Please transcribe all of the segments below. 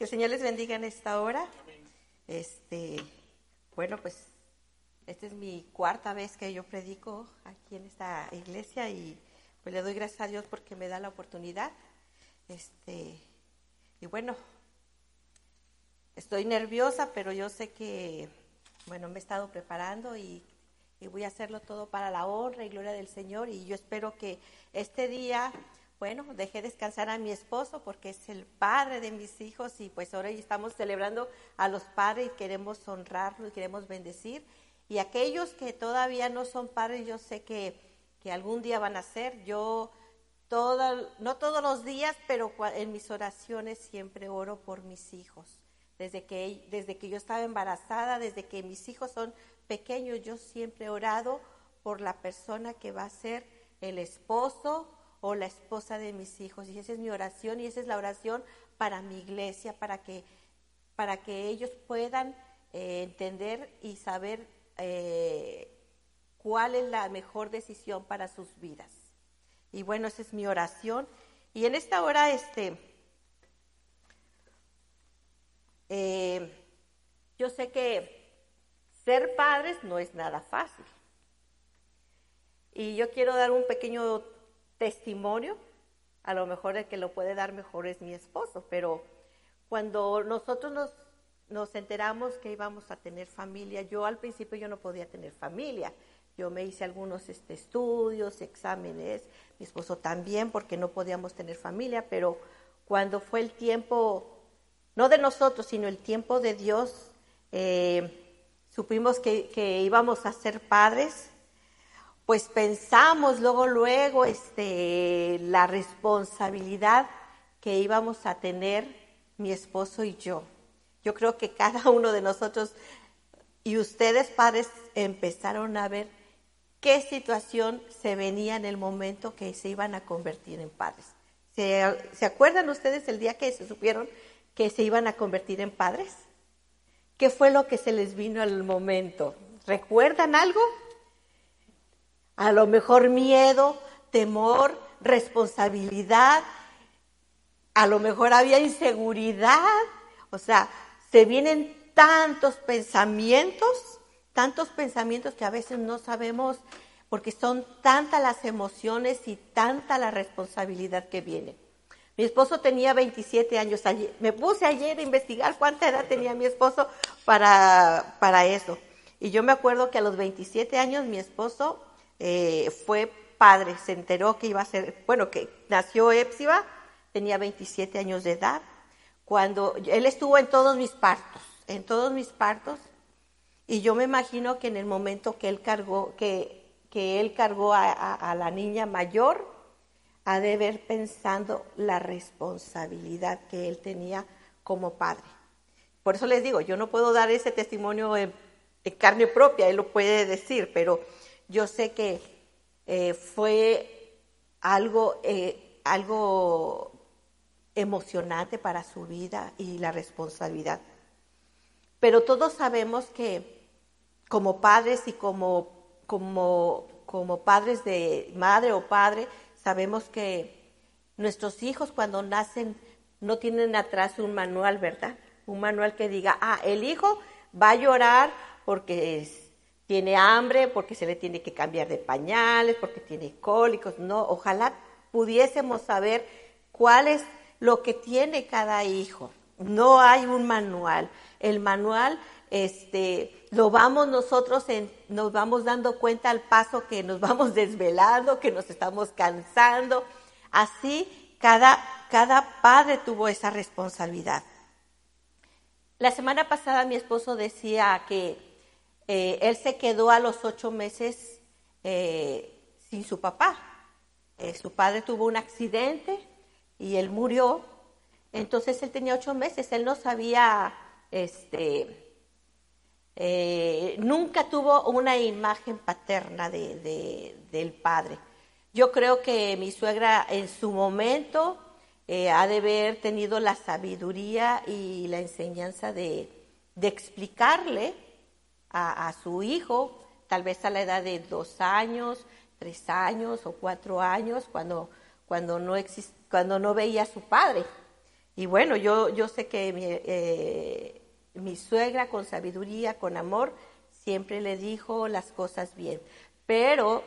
Que el Señor les bendiga en esta hora. Este, bueno, pues esta es mi cuarta vez que yo predico aquí en esta iglesia y pues le doy gracias a Dios porque me da la oportunidad. Este, y bueno, estoy nerviosa, pero yo sé que, bueno, me he estado preparando y, y voy a hacerlo todo para la honra y gloria del Señor y yo espero que este día bueno, dejé descansar a mi esposo porque es el padre de mis hijos y pues ahora estamos celebrando a los padres y queremos honrarlo y queremos bendecir. Y aquellos que todavía no son padres, yo sé que, que algún día van a ser. Yo, no todos los días, pero en mis oraciones siempre oro por mis hijos. Desde que, desde que yo estaba embarazada, desde que mis hijos son pequeños, yo siempre he orado por la persona que va a ser el esposo o la esposa de mis hijos. Y esa es mi oración y esa es la oración para mi iglesia, para que, para que ellos puedan eh, entender y saber eh, cuál es la mejor decisión para sus vidas. Y bueno, esa es mi oración. Y en esta hora, este, eh, yo sé que ser padres no es nada fácil. Y yo quiero dar un pequeño testimonio, a lo mejor el que lo puede dar mejor es mi esposo, pero cuando nosotros nos, nos enteramos que íbamos a tener familia, yo al principio yo no podía tener familia, yo me hice algunos este, estudios, exámenes, mi esposo también, porque no podíamos tener familia, pero cuando fue el tiempo, no de nosotros, sino el tiempo de Dios, eh, supimos que, que íbamos a ser padres, pues pensamos luego, luego, este, la responsabilidad que íbamos a tener mi esposo y yo. Yo creo que cada uno de nosotros y ustedes padres empezaron a ver qué situación se venía en el momento que se iban a convertir en padres. ¿Se, ¿Se, acuerdan ustedes el día que se supieron que se iban a convertir en padres? ¿Qué fue lo que se les vino al momento? ¿Recuerdan algo? A lo mejor miedo, temor, responsabilidad, a lo mejor había inseguridad, o sea, se vienen tantos pensamientos, tantos pensamientos que a veces no sabemos porque son tantas las emociones y tanta la responsabilidad que viene. Mi esposo tenía 27 años. me puse ayer a investigar cuánta edad tenía mi esposo para, para eso. Y yo me acuerdo que a los 27 años mi esposo eh, fue padre, se enteró que iba a ser, bueno, que nació Epsiba, tenía 27 años de edad, cuando él estuvo en todos mis partos, en todos mis partos, y yo me imagino que en el momento que él cargó, que, que él cargó a, a la niña mayor, ha de ver pensando la responsabilidad que él tenía como padre. Por eso les digo, yo no puedo dar ese testimonio en, en carne propia, él lo puede decir, pero yo sé que eh, fue algo, eh, algo emocionante para su vida y la responsabilidad. Pero todos sabemos que como padres y como, como, como padres de madre o padre, sabemos que nuestros hijos cuando nacen no tienen atrás un manual, ¿verdad? Un manual que diga, ah, el hijo va a llorar porque es, tiene hambre, porque se le tiene que cambiar de pañales, porque tiene cólicos, no, ojalá pudiésemos saber cuál es lo que tiene cada hijo. No hay un manual. El manual este lo vamos nosotros en, nos vamos dando cuenta al paso que nos vamos desvelando, que nos estamos cansando. Así cada cada padre tuvo esa responsabilidad. La semana pasada mi esposo decía que eh, él se quedó a los ocho meses eh, sin su papá. Eh, su padre tuvo un accidente y él murió. Entonces él tenía ocho meses. Él no sabía, este, nunca tuvo una imagen paterna de, del padre. Yo creo que mi suegra en su momento ha de haber tenido la sabiduría y la enseñanza de explicarle a, su hijo, tal vez a la edad de dos años, tres años o cuatro años, cuando, cuando, no, exist, cuando no veía a su padre. Y bueno, yo, yo sé que mi, eh, mi suegra con sabiduría, con amor, siempre le dijo las cosas bien. Pero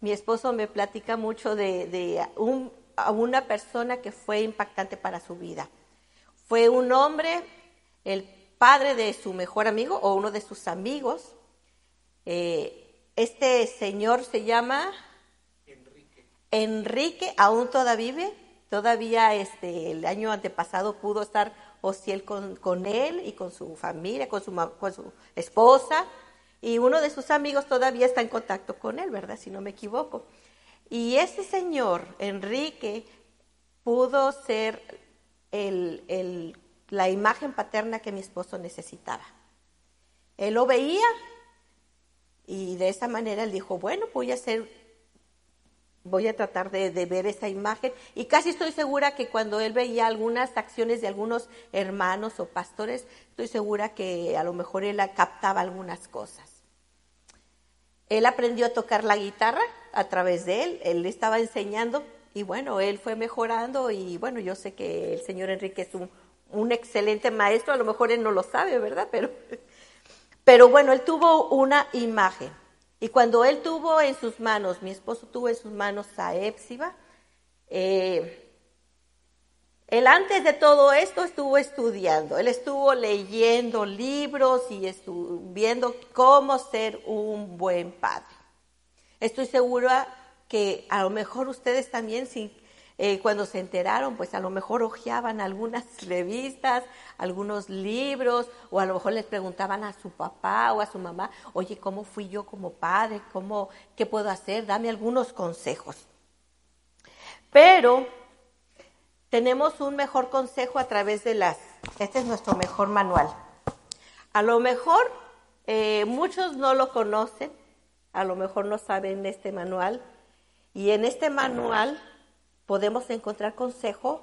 mi esposo me platica mucho de, de un, a una persona que fue impactante para su vida. Fue un hombre, el padre de su mejor amigo o uno de sus amigos. Eh, este señor se llama Enrique. Enrique, aún todavía vive, todavía este, el año antepasado pudo estar Ociel con, con él y con su familia, con su, con su esposa, y uno de sus amigos todavía está en contacto con él, ¿verdad? Si no me equivoco. Y ese señor, Enrique, pudo ser el, el, la imagen paterna que mi esposo necesitaba. Él lo veía y de esa manera él dijo, bueno, voy a hacer, voy a tratar de, ver esa imagen. Y casi estoy segura que cuando él veía algunas acciones de algunos hermanos o pastores, estoy segura que a lo mejor él captaba algunas cosas. Él aprendió a tocar la guitarra a través de él, él le estaba enseñando y bueno, él fue mejorando y bueno, yo sé que el señor Enrique es un, un excelente maestro, a lo mejor él no lo sabe, ¿verdad? Pero, pero bueno, él tuvo una imagen. Y cuando él tuvo en sus manos, mi esposo tuvo en sus manos a Épsiba, eh, él antes de todo esto estuvo estudiando, él estuvo leyendo libros y estuvo viendo cómo ser un buen padre. Estoy segura que a lo mejor ustedes también, si, eh, cuando se enteraron, pues a lo mejor hojeaban algunas revistas, algunos libros, o a lo mejor les preguntaban a su papá o a su mamá, oye, ¿cómo fui yo como padre? ¿Cómo, ¿Qué puedo hacer? Dame algunos consejos. Pero tenemos un mejor consejo a través de las, este es nuestro mejor manual. A lo mejor eh, muchos no lo conocen, a lo mejor no saben este manual, y en este manual podemos encontrar consejo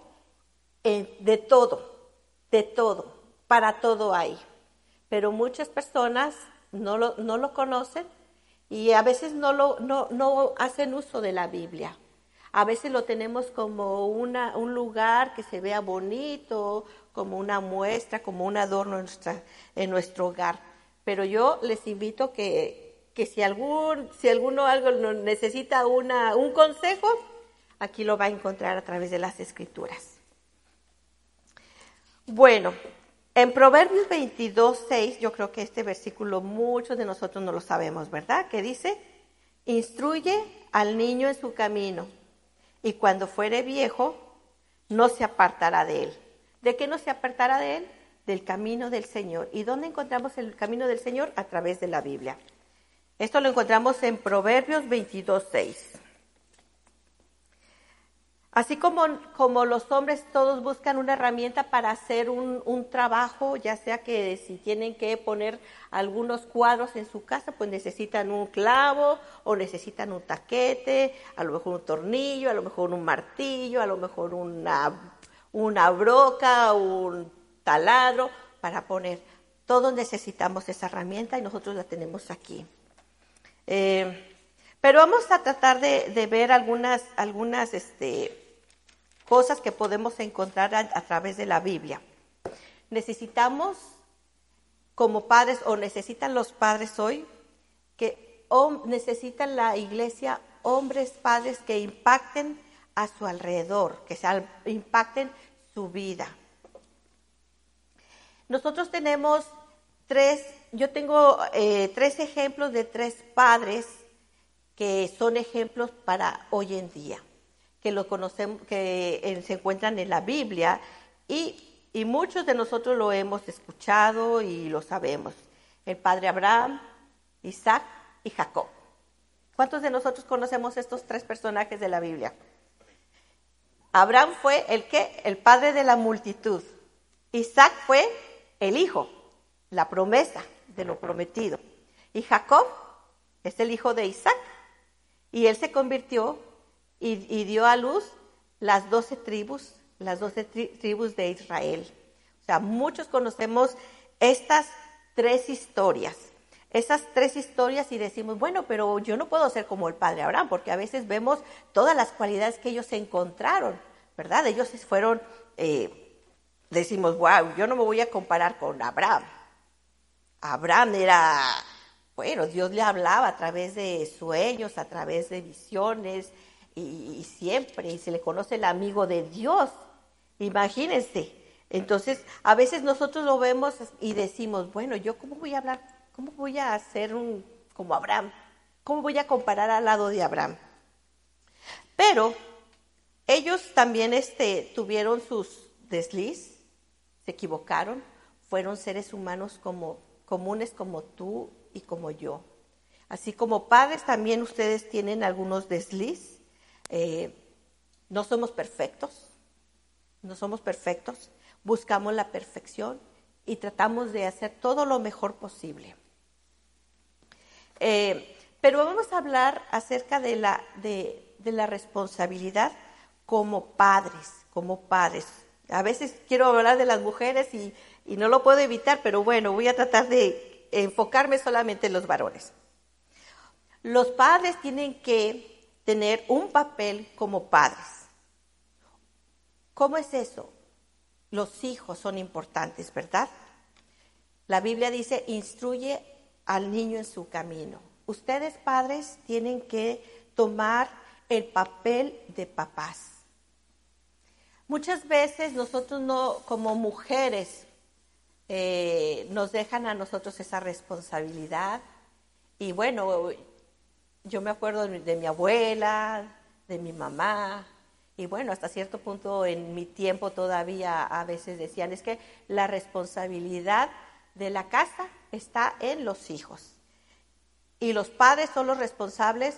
de todo, de todo, para todo hay. Pero muchas personas no lo, no lo conocen y a veces no, lo, no, no hacen uso de la Biblia. A veces lo tenemos como una, un lugar que se vea bonito, como una muestra, como un adorno en, nuestra, en nuestro hogar. Pero yo les invito que que si, algún, si alguno algo necesita una, un consejo, aquí lo va a encontrar a través de las escrituras. Bueno, en Proverbios 22, 6, yo creo que este versículo muchos de nosotros no lo sabemos, ¿verdad? Que dice, instruye al niño en su camino y cuando fuere viejo no se apartará de él. ¿De qué no se apartará de él? Del camino del Señor. ¿Y dónde encontramos el camino del Señor? A través de la Biblia. Esto lo encontramos en Proverbios 22, 6. Así como, como, los hombres todos buscan una herramienta para hacer un, un, trabajo, ya sea que si tienen que poner algunos cuadros en su casa, pues necesitan un clavo o necesitan un taquete, a lo mejor un tornillo, a lo mejor un martillo, a lo mejor una, una broca, un taladro para poner. Todos necesitamos esa herramienta y nosotros la tenemos aquí. Eh, pero vamos a tratar de, de ver algunas, algunas este, cosas que podemos encontrar a, través de la Biblia. Necesitamos, como padres, o necesitan los padres hoy, que necesitan la iglesia hombres, padres que impacten a su alrededor, que impacten su vida. Nosotros tenemos tres yo tengo eh, tres ejemplos de tres padres que son ejemplos para hoy en día, que lo conocemos, que eh, se encuentran en la Biblia y, y muchos de nosotros lo hemos escuchado y lo sabemos. El padre Abraham, Isaac y Jacob. ¿Cuántos de nosotros conocemos estos tres personajes de la Biblia? Abraham fue el que, el padre de la multitud. Isaac fue el hijo, la promesa de lo prometido. Y Jacob es el hijo de Isaac. Y él se convirtió y, dio a luz las doce tribus, las doce tribus de Israel. O sea, muchos conocemos estas tres historias. Esas tres historias y decimos, bueno, pero yo no puedo ser como el padre Abraham, porque a veces vemos todas las cualidades que ellos encontraron, ¿verdad? Ellos fueron eh, decimos, wow, yo no me voy a comparar con Abraham. Abraham era, bueno, Dios le hablaba a través de sueños, a través de visiones, y, siempre, y se le conoce el amigo de Dios. Imagínense. Entonces, a veces nosotros lo vemos y decimos, bueno, yo cómo voy a hablar, cómo voy a hacer un como Abraham, cómo voy a comparar al lado de Abraham. Pero ellos también este, tuvieron sus desliz, se equivocaron, fueron seres humanos como, comunes como tú y como yo. Así como padres también ustedes tienen algunos desliz. Eh, no somos perfectos, no somos perfectos, buscamos la perfección y tratamos de hacer todo lo mejor posible. Eh, pero vamos a hablar acerca de la, de, de la responsabilidad como padres, como padres. A veces quiero hablar de las mujeres y, no lo puedo evitar, pero bueno, voy a tratar de enfocarme solamente en los varones. Los padres tienen que tener un papel como padres. ¿Cómo es eso? Los hijos son importantes, ¿verdad? La Biblia dice, instruye al niño en su camino. Ustedes padres tienen que tomar el papel de papás. Muchas veces nosotros no, como mujeres, eh, nos dejan a nosotros esa responsabilidad. Y bueno, yo me acuerdo de mi, abuela, de mi mamá, y bueno, hasta cierto punto en mi tiempo todavía a veces decían, es que la responsabilidad de la casa está en los hijos. Y los padres son los responsables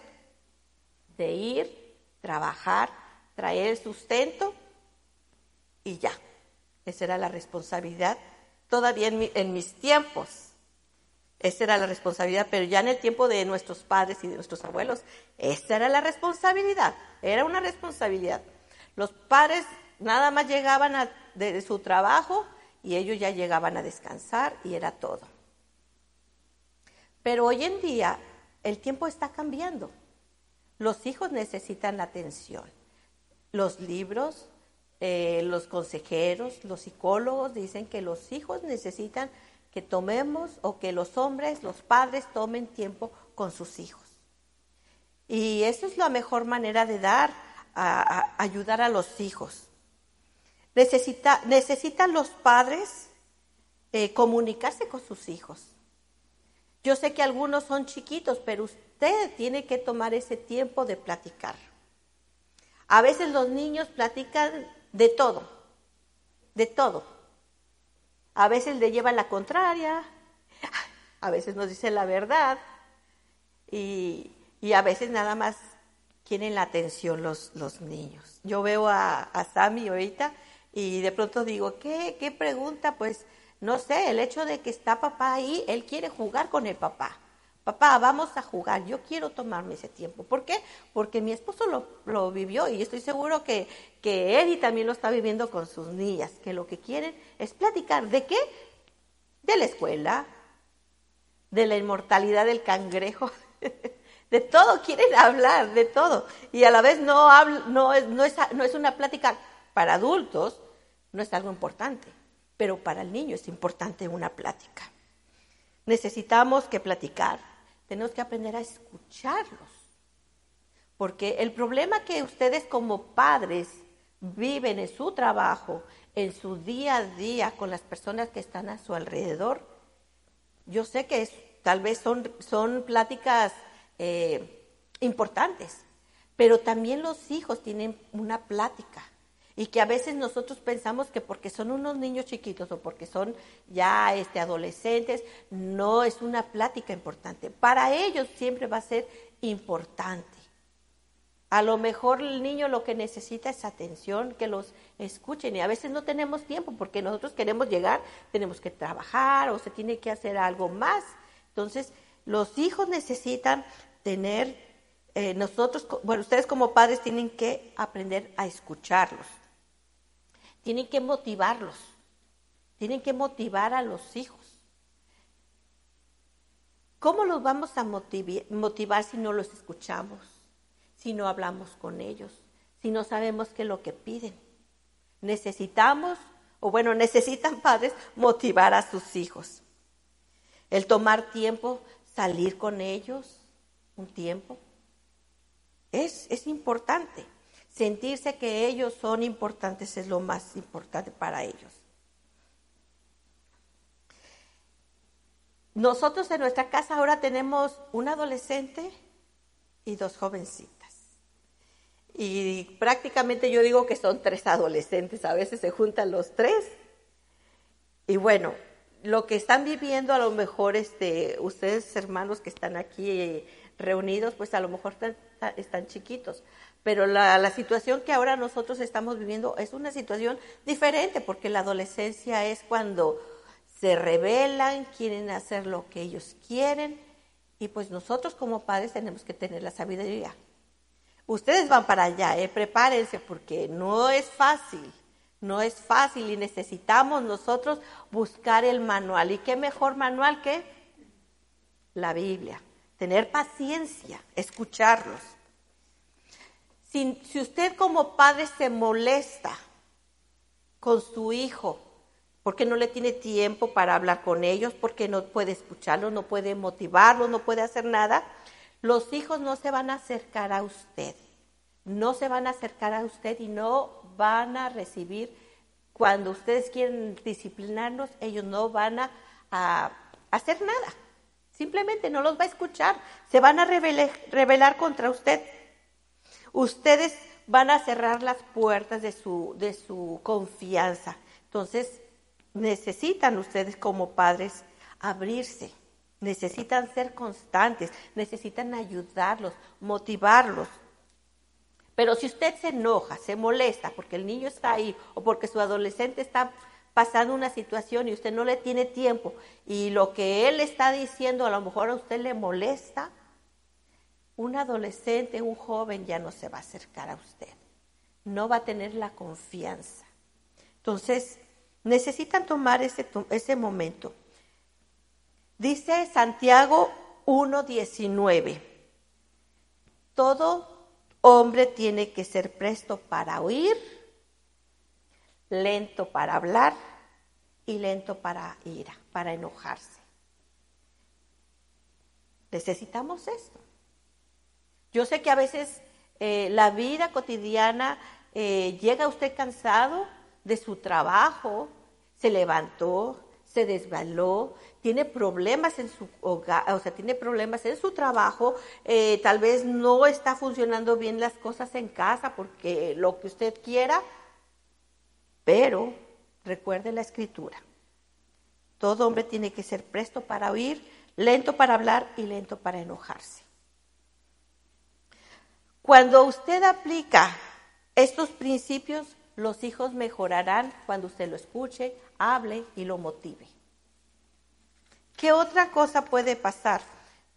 de ir, trabajar, traer el sustento y ya. Esa era la responsabilidad. Todavía en, mis tiempos, esa era la responsabilidad, pero ya en el tiempo de nuestros padres y de nuestros abuelos, esa era la responsabilidad, era una responsabilidad. Los padres nada más llegaban de su trabajo y ellos ya llegaban a descansar y era todo. Pero hoy en día el tiempo está cambiando. Los hijos necesitan la atención. Los libros, eh, los consejeros, los psicólogos dicen que los hijos necesitan que tomemos o que los hombres, los padres tomen tiempo con sus hijos. Y eso es la mejor manera de dar, a, ayudar a los hijos. Necesita, necesitan los padres eh, comunicarse con sus hijos. Yo sé que algunos son chiquitos, pero usted tiene que tomar ese tiempo de platicar. A veces los niños platican de todo, de todo. A veces le llevan la contraria, a veces nos dicen la verdad y, a veces nada más quieren la atención los, los niños. Yo veo a, a Sammy ahorita y de pronto digo, ¿qué, ¿qué pregunta? Pues no sé, el hecho de que está papá ahí, él quiere jugar con el papá. Papá, vamos a jugar, yo quiero tomarme ese tiempo. ¿Por qué? Porque mi esposo lo, vivió y estoy seguro que, que Eddie también lo está viviendo con sus niñas, que lo que quieren es platicar. ¿De qué? De la escuela, de la inmortalidad del cangrejo, de todo quieren hablar, de todo. Y a la vez no, no, es, no, es, no es una plática para adultos, no es algo importante, pero para el niño es importante una plática. Necesitamos que platicar, tenemos que aprender a escucharlos. Porque el problema que ustedes como padres viven en su trabajo, en su día a día con las personas que están a su alrededor, yo sé que tal vez son, son pláticas eh, importantes, pero también los hijos tienen una plática y que a veces nosotros pensamos que porque son unos niños chiquitos o porque son ya este, adolescentes, no es una plática importante. Para ellos siempre va a ser importante. A lo mejor el niño lo que necesita es atención, que los escuchen y a veces no tenemos tiempo porque nosotros queremos llegar, tenemos que trabajar o se tiene que hacer algo más. Entonces, los hijos necesitan tener, eh, nosotros, bueno, ustedes como padres tienen que aprender a escucharlos. Tienen que motivarlos. Tienen que motivar a los hijos. ¿Cómo los vamos a motivar si no los escuchamos? Si no hablamos con ellos, si no sabemos qué es lo que piden. Necesitamos o bueno, necesitan padres motivar a sus hijos. El tomar tiempo, salir con ellos un tiempo. Es, es importante. Sentirse que ellos son importantes es lo más importante para ellos. Nosotros en nuestra casa ahora tenemos un adolescente y dos jovencitas. Y prácticamente yo digo que son tres adolescentes, a veces se juntan los tres. Y bueno, lo que están viviendo a lo mejor este, ustedes hermanos que están aquí reunidos, pues a lo mejor están, chiquitos. Pero la, situación que ahora nosotros estamos viviendo es una situación diferente, porque la adolescencia es cuando se rebelan, quieren hacer lo que ellos quieren, y pues nosotros como padres tenemos que tener la sabiduría. Ustedes van para allá, eh, prepárense, porque no es fácil. No es fácil y necesitamos nosotros buscar el manual. ¿Y qué mejor manual que la Biblia? Tener paciencia, escucharlos. Si, si usted como padre se molesta con su hijo, porque no le tiene tiempo para hablar con ellos, porque no puede escucharlos, no puede motivarlos, no puede hacer nada, los hijos no se van a acercar a usted. No se van a acercar a usted y no van a recibir, cuando ustedes quieren disciplinarnos, ellos no van a, hacer nada. Simplemente no los va a escuchar. Se van a rebelar, contra usted. Ustedes van a cerrar las puertas de su, de su confianza. Entonces, necesitan ustedes como padres abrirse. Necesitan ser constantes, necesitan ayudarlos, motivarlos. Pero si usted se enoja, se molesta porque el niño está ahí o porque su adolescente está pasando una situación y usted no le tiene tiempo y lo que él está diciendo a lo mejor a usted le molesta, un adolescente, un joven ya no se va a acercar a usted. No va a tener la confianza. Entonces, necesitan tomar ese, momento. Dice Santiago 1.19, todo Hombre tiene que ser presto para oír, lento para hablar y lento para ira, para enojarse. Necesitamos esto. Yo sé que a veces eh, la vida cotidiana eh, llega usted cansado de su trabajo, se levantó, se desvaló, tiene problemas en su hogar, o sea, tiene problemas en su trabajo, eh, tal vez no está funcionando bien las cosas en casa porque lo que usted quiera, pero recuerde la escritura. Todo hombre tiene que ser presto para oír, lento para hablar y lento para enojarse. Cuando usted aplica estos principios, los hijos mejorarán cuando usted lo escuche, hable y lo motive. ¿Qué otra cosa puede pasar?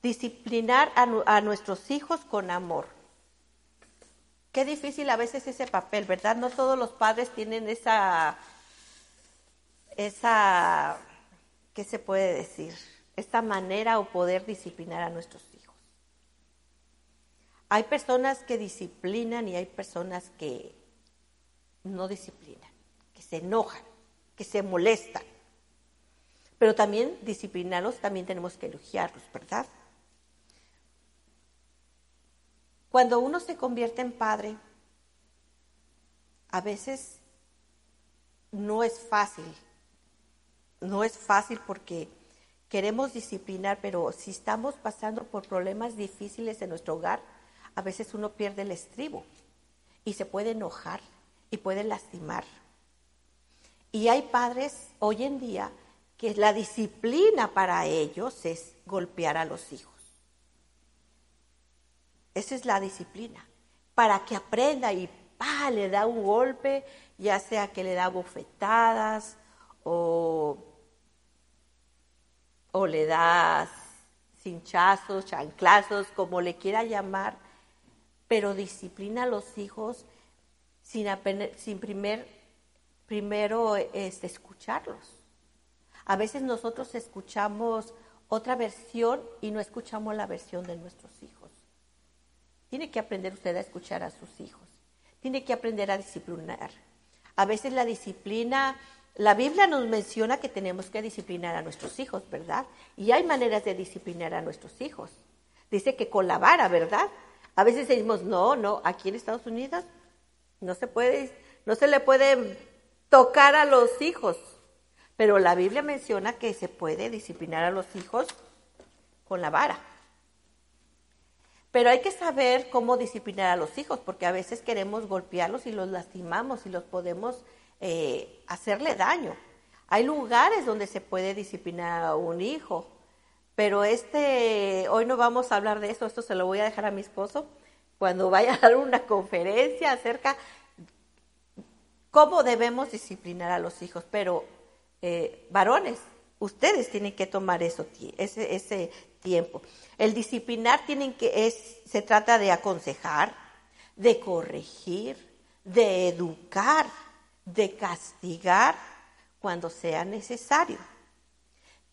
Disciplinar a, nuestros hijos con amor. Qué difícil a veces ese papel, ¿verdad? No todos los padres tienen esa, esa, ¿qué se puede decir? Esta manera o poder disciplinar a nuestros. Hay personas que disciplinan y hay personas que no disciplinan, que se enojan, que se molestan. Pero también disciplinarlos, también tenemos que elogiarlos, ¿verdad? Cuando uno se convierte en padre, a veces no es fácil. No es fácil porque queremos disciplinar, pero si estamos pasando por problemas difíciles en nuestro hogar, a veces uno pierde el estribo y se puede enojar y puede lastimar. Y hay padres hoy en día que la disciplina para ellos es golpear a los hijos. Esa es la disciplina, para que aprenda y le da un golpe, ya sea que le da bofetadas o, o le da cinchazos, chanclazos, como le quiera llamar, pero disciplina a los hijos sin, sin primer, primero este, escucharlos. A veces nosotros escuchamos otra versión y no escuchamos la versión de nuestros hijos. Tiene que aprender usted a escuchar a sus hijos. Tiene que aprender a disciplinar. A veces la disciplina la Biblia nos menciona que tenemos que disciplinar a nuestros hijos, ¿verdad? Y hay maneras de disciplinar a nuestros hijos. Dice que con la vara, ¿verdad? A veces decimos, no, no, aquí en Estados Unidos no se puede, no se le puede tocar a los hijos. Pero la Biblia menciona que se puede disciplinar a los hijos con la vara. Pero hay que saber cómo disciplinar a los hijos, porque a veces queremos golpearlos y los lastimamos y los podemos eh, hacerle daño. Hay lugares donde se puede disciplinar a un hijo, pero este, hoy no vamos a hablar de eso, esto se lo voy a dejar a mi esposo cuando vaya a dar una conferencia acerca cómo debemos disciplinar a los hijos. Pero, eh, varones, ustedes tienen que tomar eso, ese, ese tiempo. El disciplinar tienen que, es, se trata de aconsejar, de corregir, de educar de castigar cuando sea necesario.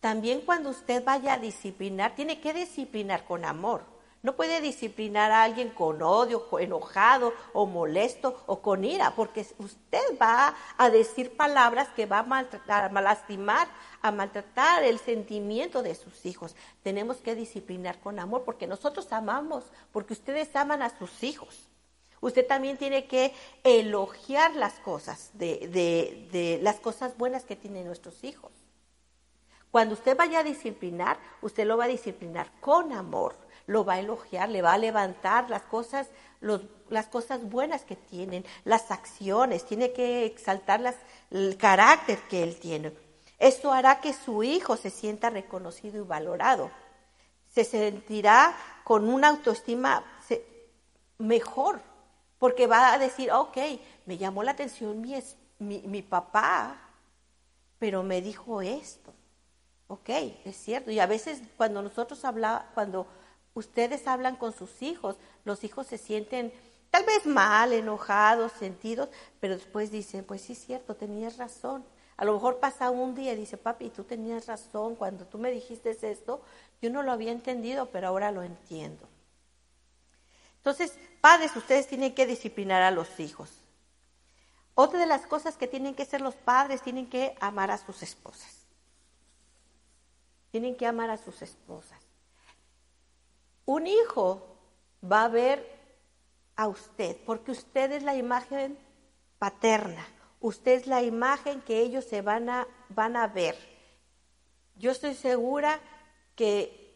También cuando usted vaya a disciplinar, tiene que disciplinar con amor. No puede disciplinar a alguien con odio, enojado o molesto o con ira, porque usted va a decir palabras que va a, maltratar, a lastimar, a maltratar el sentimiento de sus hijos. Tenemos que disciplinar con amor, porque nosotros amamos, porque ustedes aman a sus hijos usted también tiene que elogiar las cosas, de, las cosas buenas que tienen nuestros hijos. Cuando usted vaya a disciplinar, usted lo va a disciplinar con amor, lo va a elogiar, le va a levantar las cosas, las cosas buenas que tienen, las acciones, tiene que exaltar el carácter que él tiene. Esto hará que su hijo se sienta reconocido y valorado. Se sentirá con una autoestima mejor, porque va a decir, ok, me llamó la atención mi, mi, papá, pero me dijo esto. Ok, es cierto. Y a veces cuando nosotros hablamos, cuando ustedes hablan con sus hijos, los hijos se sienten tal vez mal, enojados, sentidos, pero después dicen, pues sí es cierto, tenías razón. A lo mejor pasa un día y dice, papi, tú tenías razón, cuando tú me dijiste esto, yo no lo había entendido, pero ahora lo entiendo. Entonces, padres, ustedes tienen que disciplinar a los hijos. Otra de las cosas que tienen que hacer los padres, tienen que amar a sus esposas. Tienen que amar a sus esposas. Un hijo va a ver a usted, porque usted es la imagen paterna, usted es la imagen que ellos se van a, van a ver. Yo estoy segura que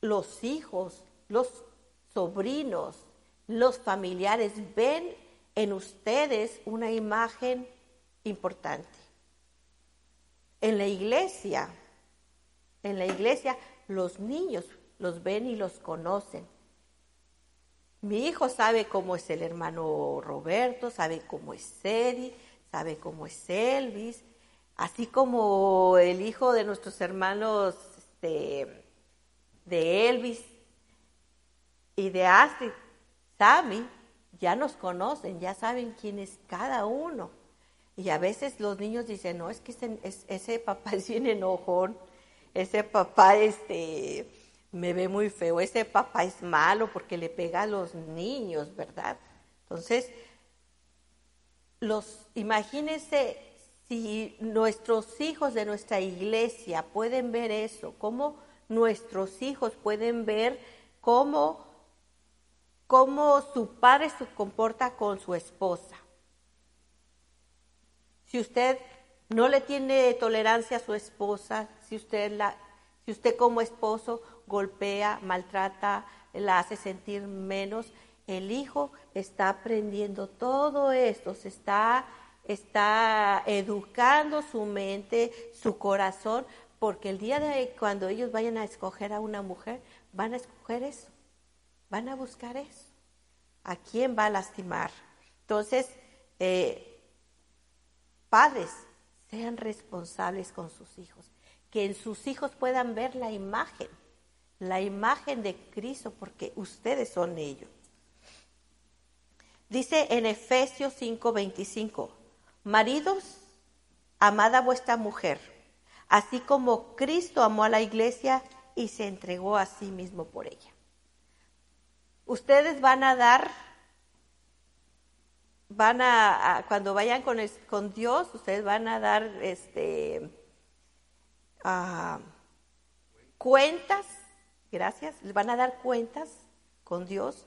los hijos, los sobrinos, los familiares ven en ustedes una imagen importante. En la iglesia, en la iglesia los niños los ven y los conocen. Mi hijo sabe cómo es el hermano Roberto, sabe cómo es Eddie, sabe cómo es Elvis, así como el hijo de nuestros hermanos este, de Elvis y de Astrid, Sammy, ya nos conocen, ya saben quién es cada uno. Y a veces los niños dicen, no, es que ese, papá es bien enojón, ese papá este, me ve muy feo, ese papá es malo porque le pega a los niños, ¿verdad? Entonces, los, imagínense si nuestros hijos de nuestra iglesia pueden ver eso, cómo nuestros hijos pueden ver cómo cómo su padre se comporta con su esposa. Si usted no le tiene tolerancia a su esposa, si usted, la, si usted como esposo golpea, maltrata, la hace sentir menos, el hijo está aprendiendo todo esto, se está, está educando su mente, su corazón, porque el día de cuando ellos vayan a escoger a una mujer, van a escoger eso. Van a buscar eso. ¿A quién va a lastimar? Entonces, eh, padres, sean responsables con sus hijos. Que en sus hijos puedan ver la imagen, la imagen de Cristo, porque ustedes son ellos. Dice en Efesios 5:25, maridos, amad a vuestra mujer, así como Cristo amó a la iglesia y se entregó a sí mismo por ella ustedes van a dar van a, cuando vayan con, con Dios, ustedes van a dar este cuentas, gracias, les van a dar cuentas con Dios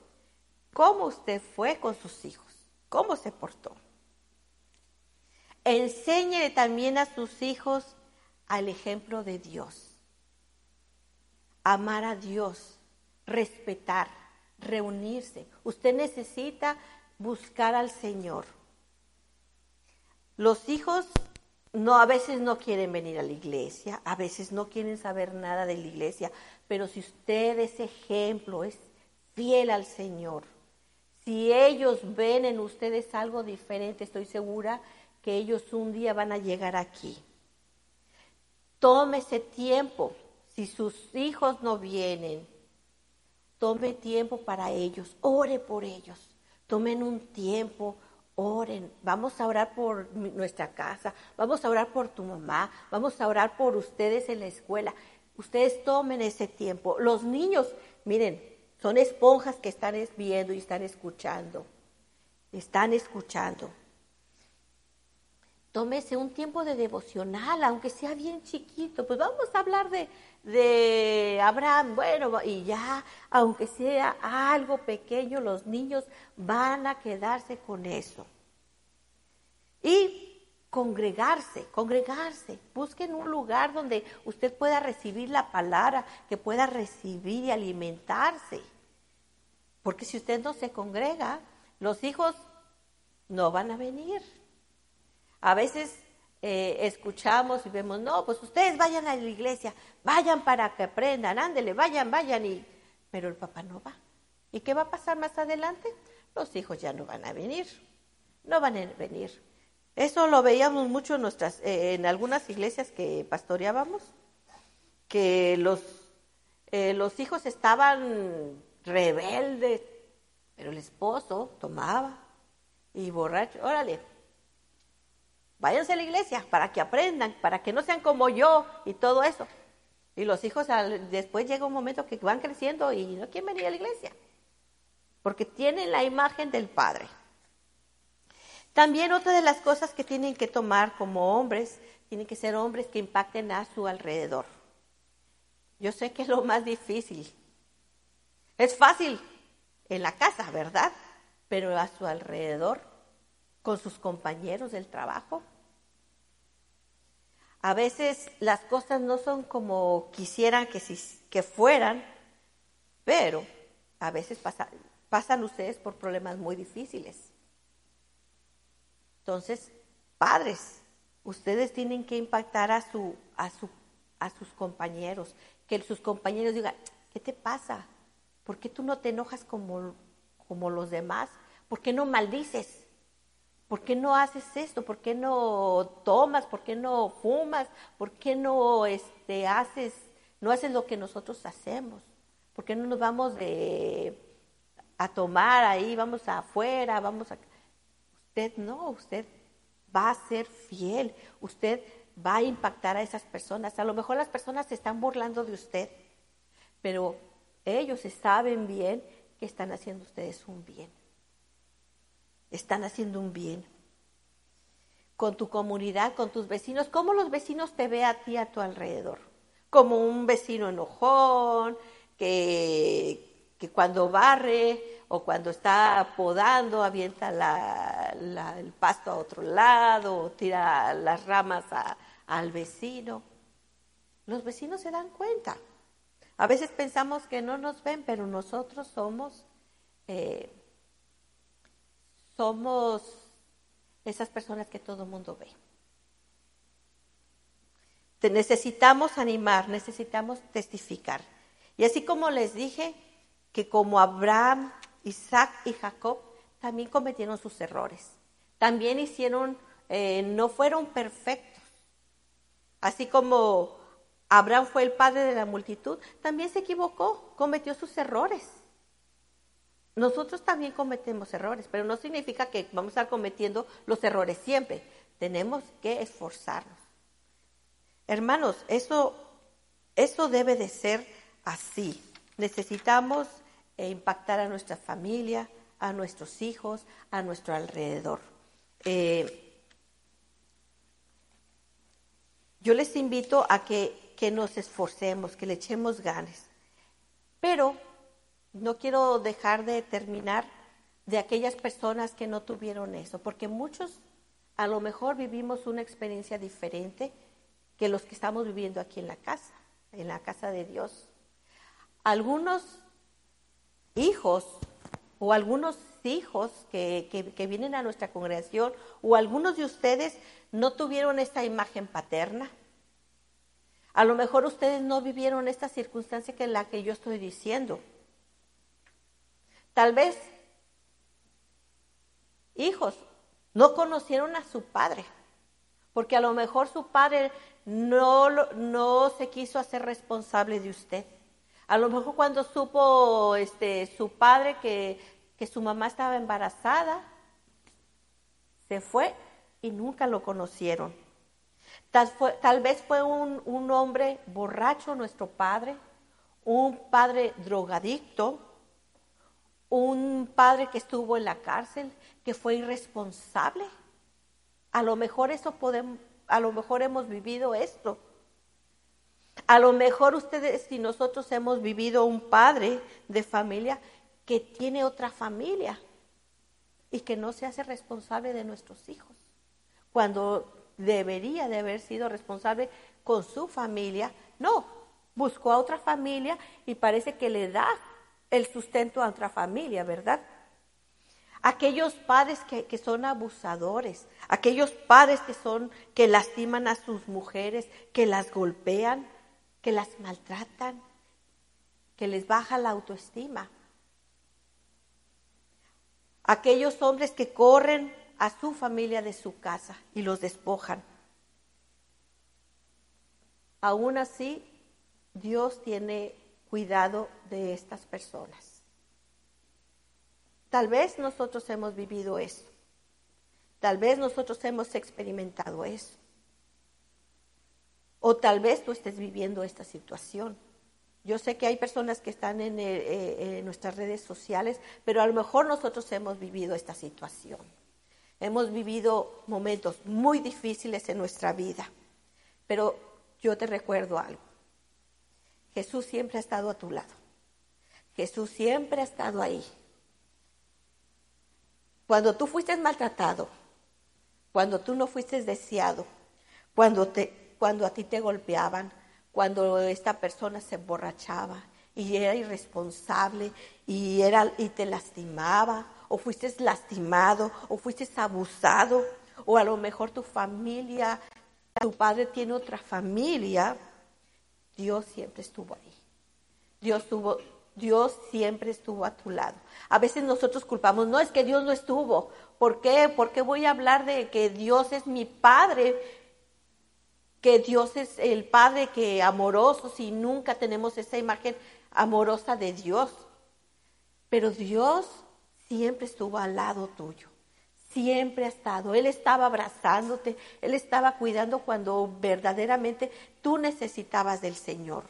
cómo usted fue con sus hijos, cómo se portó. Enséñele también a sus hijos al ejemplo de Dios. Amar a Dios, respetar, reunirse. Usted necesita buscar al Señor. Los hijos no a veces no quieren venir a la iglesia, a veces no quieren saber nada de la iglesia, pero si usted es ejemplo, es fiel al Señor, si ellos ven en ustedes algo diferente, estoy segura que ellos un día van a llegar aquí. Tómese tiempo. Si sus hijos no vienen, tome tiempo para ellos. Ore por ellos. Tomen un tiempo. Oren. Vamos a orar por nuestra casa. Vamos a orar por tu mamá. Vamos a orar por ustedes en la escuela. Ustedes tomen ese tiempo. Los niños, miren, son esponjas que están viendo y están escuchando. Están escuchando. Tómese un tiempo de devocional, aunque sea bien chiquito. Pues vamos a hablar de, de Abraham. Bueno, y ya, aunque sea algo pequeño, los niños van a quedarse con eso. Y congregarse, congregarse. Busquen un lugar donde usted pueda recibir la palabra, que pueda recibir y alimentarse. Porque si usted no se congrega, los hijos no van a venir. A veces eh, escuchamos y vemos, no, pues ustedes vayan a la iglesia, vayan para que aprendan, ándele, vayan, vayan, y... pero el papá no va. ¿Y qué va a pasar más adelante? Los hijos ya no van a venir, no van a venir. Eso lo veíamos mucho en, nuestras, eh, en algunas iglesias que pastoreábamos, que los, eh, los hijos estaban rebeldes, pero el esposo tomaba y borracho, órale, váyanse a la iglesia para que aprendan, para que no sean como yo y todo eso. Y los hijos después llega un momento que van creciendo y no quieren venir a la iglesia, porque tienen la imagen del Padre. También otra de las cosas que tienen que tomar como hombres, tienen que ser hombres que impacten a su alrededor. Yo sé que es lo más difícil. Es fácil en la casa, ¿verdad? Pero a su alrededor con sus compañeros del trabajo. A veces las cosas no son como quisieran que, que fueran, pero a veces pasan ustedes por problemas muy difíciles. Entonces, padres, ustedes tienen que impactar a, su, a, su, a sus compañeros, que sus compañeros digan, ¿qué te pasa? ¿Por qué tú no te enojas como, como los demás? ¿Por qué no maldices? ¿Por qué no haces esto? ¿Por qué no tomas? ¿Por qué no fumas? ¿Por qué no este, haces, no haces lo que nosotros hacemos? ¿Por qué no nos vamos de, a tomar ahí, vamos afuera, vamos a... Usted no, usted va a ser fiel, usted va a impactar a esas personas. A lo mejor las personas se están burlando de usted, pero ellos saben bien que están haciendo ustedes un bien están haciendo un bien. Con tu comunidad, con tus vecinos, ¿cómo los vecinos te ve a ti a tu alrededor? Como un vecino enojón, que, que cuando barre o cuando está podando avienta el pasto a otro lado o tira las ramas al vecino. Los vecinos se dan cuenta. A veces pensamos que no nos ven, pero nosotros somos eh, somos esas personas que todo el mundo ve. Necesitamos animar, necesitamos testificar. Y así como les dije que como Abraham, Isaac y Jacob también cometieron sus errores, también hicieron, eh, no fueron perfectos. Así como Abraham fue el padre de la multitud, también se equivocó, cometió sus errores. Nosotros también cometemos errores, pero no significa que vamos a estar cometiendo los errores siempre. Tenemos que esforzarnos. Hermanos, eso, eso debe de ser así. Necesitamos eh, impactar a nuestra familia, a nuestros hijos, a nuestro alrededor. Eh, yo les invito a que, que nos esforcemos, que le echemos ganas. Pero no quiero dejar de terminar de aquellas personas que no tuvieron eso, porque muchos a lo mejor vivimos una experiencia diferente que los que estamos viviendo aquí en la casa, en la casa de Dios. Algunos hijos o algunos hijos que, que, vienen a nuestra congregación o algunos de ustedes no tuvieron esta imagen paterna. A lo mejor ustedes no vivieron esta circunstancia que la que yo estoy diciendo. Tal vez, hijos, no conocieron a su padre, porque a lo mejor su padre no, no se quiso hacer responsable de usted. A lo mejor cuando supo este, su padre que, que su mamá estaba embarazada, se fue y nunca lo conocieron. Tal, tal vez fue un, un hombre borracho nuestro padre, un padre drogadicto, un padre que estuvo en la cárcel, que fue irresponsable. A lo mejor eso podemos, a lo mejor hemos vivido esto. A lo mejor ustedes y nosotros hemos vivido un padre de familia que tiene otra familia y que no se hace responsable de nuestros hijos, cuando debería de haber sido responsable con su familia. No, buscó a otra familia y parece que le da el sustento a otra familia, ¿verdad? Aquellos padres que, que, son abusadores, aquellos padres que son, que lastiman a sus mujeres, que las golpean, que las maltratan, que les baja la autoestima. Aquellos hombres que corren a su familia de su casa y los despojan. Aún así, Dios tiene cuidado de estas personas. Tal vez nosotros hemos vivido eso. Tal vez nosotros hemos experimentado eso. O tal vez tú estés viviendo esta situación. Yo sé que hay personas que están en, eh, eh, nuestras redes sociales, pero a lo mejor nosotros hemos vivido esta situación. Hemos vivido momentos muy difíciles en nuestra vida. Pero yo te recuerdo algo. Jesús siempre ha estado a tu lado. Jesús siempre ha estado ahí. Cuando tú fuiste maltratado, cuando tú no fuiste deseado, cuando, te, cuando a ti te golpeaban, cuando esta persona se emborrachaba y era irresponsable y, era, y te lastimaba, o fuiste lastimado, o fuiste abusado, o a lo mejor tu familia, tu padre tiene otra familia, Dios siempre estuvo ahí. Dios, tuvo, Dios siempre estuvo a tu lado. A veces nosotros culpamos, no es que Dios no estuvo. ¿Por qué? ¿Por qué voy a hablar de que Dios es mi Padre? Que Dios es el Padre que amoroso si nunca tenemos esa imagen amorosa de Dios. Pero Dios siempre estuvo al lado tuyo. Siempre ha estado. Él estaba abrazándote, Él estaba cuidando cuando verdaderamente tú necesitabas del Señor.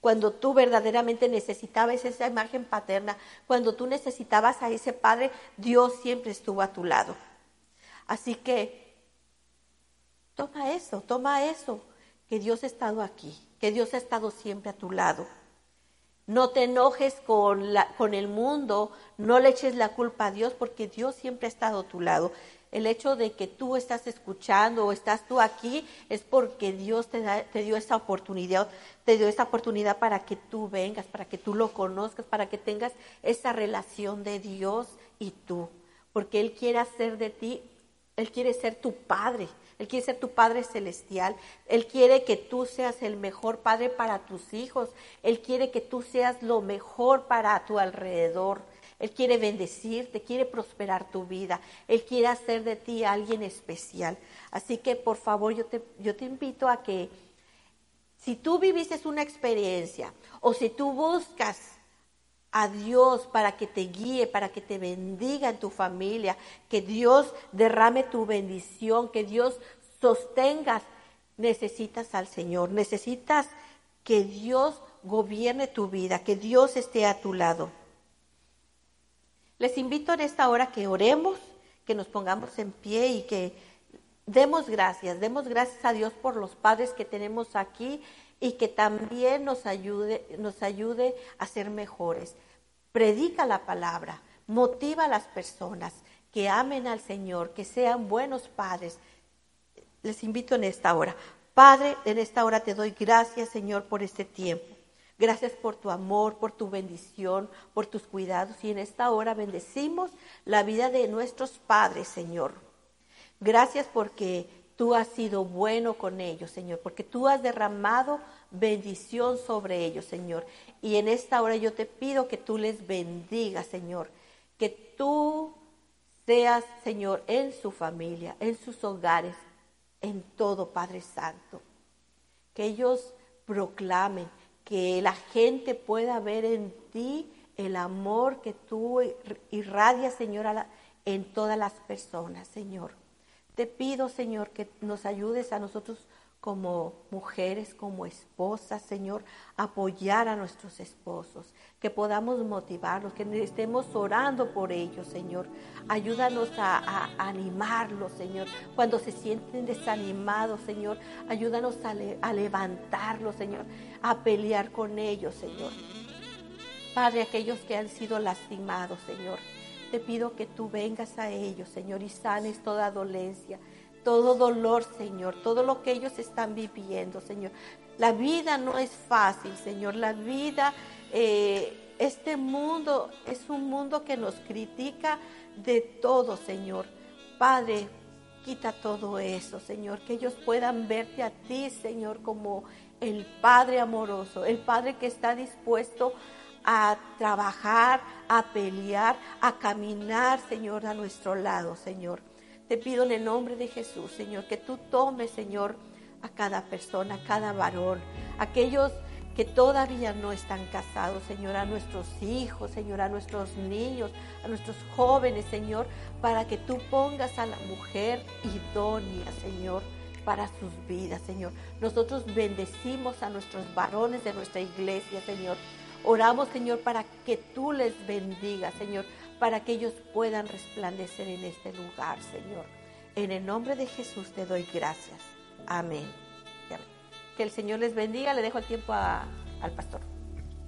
Cuando tú verdaderamente necesitabas esa imagen paterna, cuando tú necesitabas a ese Padre, Dios siempre estuvo a tu lado. Así que toma eso, toma eso, que Dios ha estado aquí, que Dios ha estado siempre a tu lado. No te enojes con, la, con el mundo, no le eches la culpa a Dios porque Dios siempre ha estado a tu lado. El hecho de que tú estás escuchando o estás tú aquí es porque Dios te, da, te dio esta oportunidad, te dio esta oportunidad para que tú vengas, para que tú lo conozcas, para que tengas esa relación de Dios y tú. Porque Él quiere hacer de ti, Él quiere ser tu Padre. Él quiere ser tu Padre Celestial. Él quiere que tú seas el mejor Padre para tus hijos. Él quiere que tú seas lo mejor para tu alrededor. Él quiere bendecirte, quiere prosperar tu vida. Él quiere hacer de ti alguien especial. Así que por favor yo te, yo te invito a que si tú viviste una experiencia o si tú buscas a Dios para que te guíe, para que te bendiga en tu familia, que Dios derrame tu bendición, que Dios sostengas. Necesitas al Señor, necesitas que Dios gobierne tu vida, que Dios esté a tu lado. Les invito en esta hora que oremos, que nos pongamos en pie y que demos gracias, demos gracias a Dios por los padres que tenemos aquí y que también nos ayude, nos ayude a ser mejores. Predica la palabra, motiva a las personas que amen al Señor, que sean buenos padres. Les invito en esta hora. Padre, en esta hora te doy gracias, Señor, por este tiempo. Gracias por tu amor, por tu bendición, por tus cuidados. Y en esta hora bendecimos la vida de nuestros padres, Señor. Gracias porque tú has sido bueno con ellos, Señor, porque tú has derramado bendición sobre ellos, Señor. Y en esta hora yo te pido que tú les bendigas, Señor, que tú seas, Señor, en su familia, en sus hogares, en todo, Padre Santo. Que ellos proclamen, que la gente pueda ver en ti el amor que tú irradias, Señor, en todas las personas, Señor. Te pido, Señor, que nos ayudes a nosotros como mujeres, como esposas, Señor, apoyar a nuestros esposos, que podamos motivarlos, que estemos orando por ellos, Señor. Ayúdanos a, animarlos, Señor. Cuando se sienten desanimados, Señor, ayúdanos a, a levantarlos, Señor, a pelear con ellos, Señor. Padre, aquellos que han sido lastimados, Señor te pido que tú vengas a ellos, Señor, y sanes toda dolencia, todo dolor, Señor, todo lo que ellos están viviendo, Señor. La vida no es fácil, Señor. La vida, eh, este mundo es un mundo que nos critica de todo, Señor. Padre, quita todo eso, Señor, que ellos puedan verte a ti, Señor, como el Padre amoroso, el Padre que está dispuesto a a trabajar, a pelear, a caminar, Señor, a nuestro lado, Señor. Te pido en el nombre de Jesús, Señor, que tú tomes, Señor, a cada persona, a cada varón, aquellos que todavía no están casados, Señor, a nuestros hijos, Señor, a nuestros niños, a nuestros jóvenes, Señor, para que tú pongas a la mujer idónea, Señor, para sus vidas, Señor. Nosotros bendecimos a nuestros varones de nuestra iglesia, Señor. Oramos, Señor, para que tú les bendigas, Señor, para que ellos puedan resplandecer en este lugar, Señor. En el nombre de Jesús te doy gracias. Amén. Que el Señor les bendiga. Le dejo el tiempo al pastor.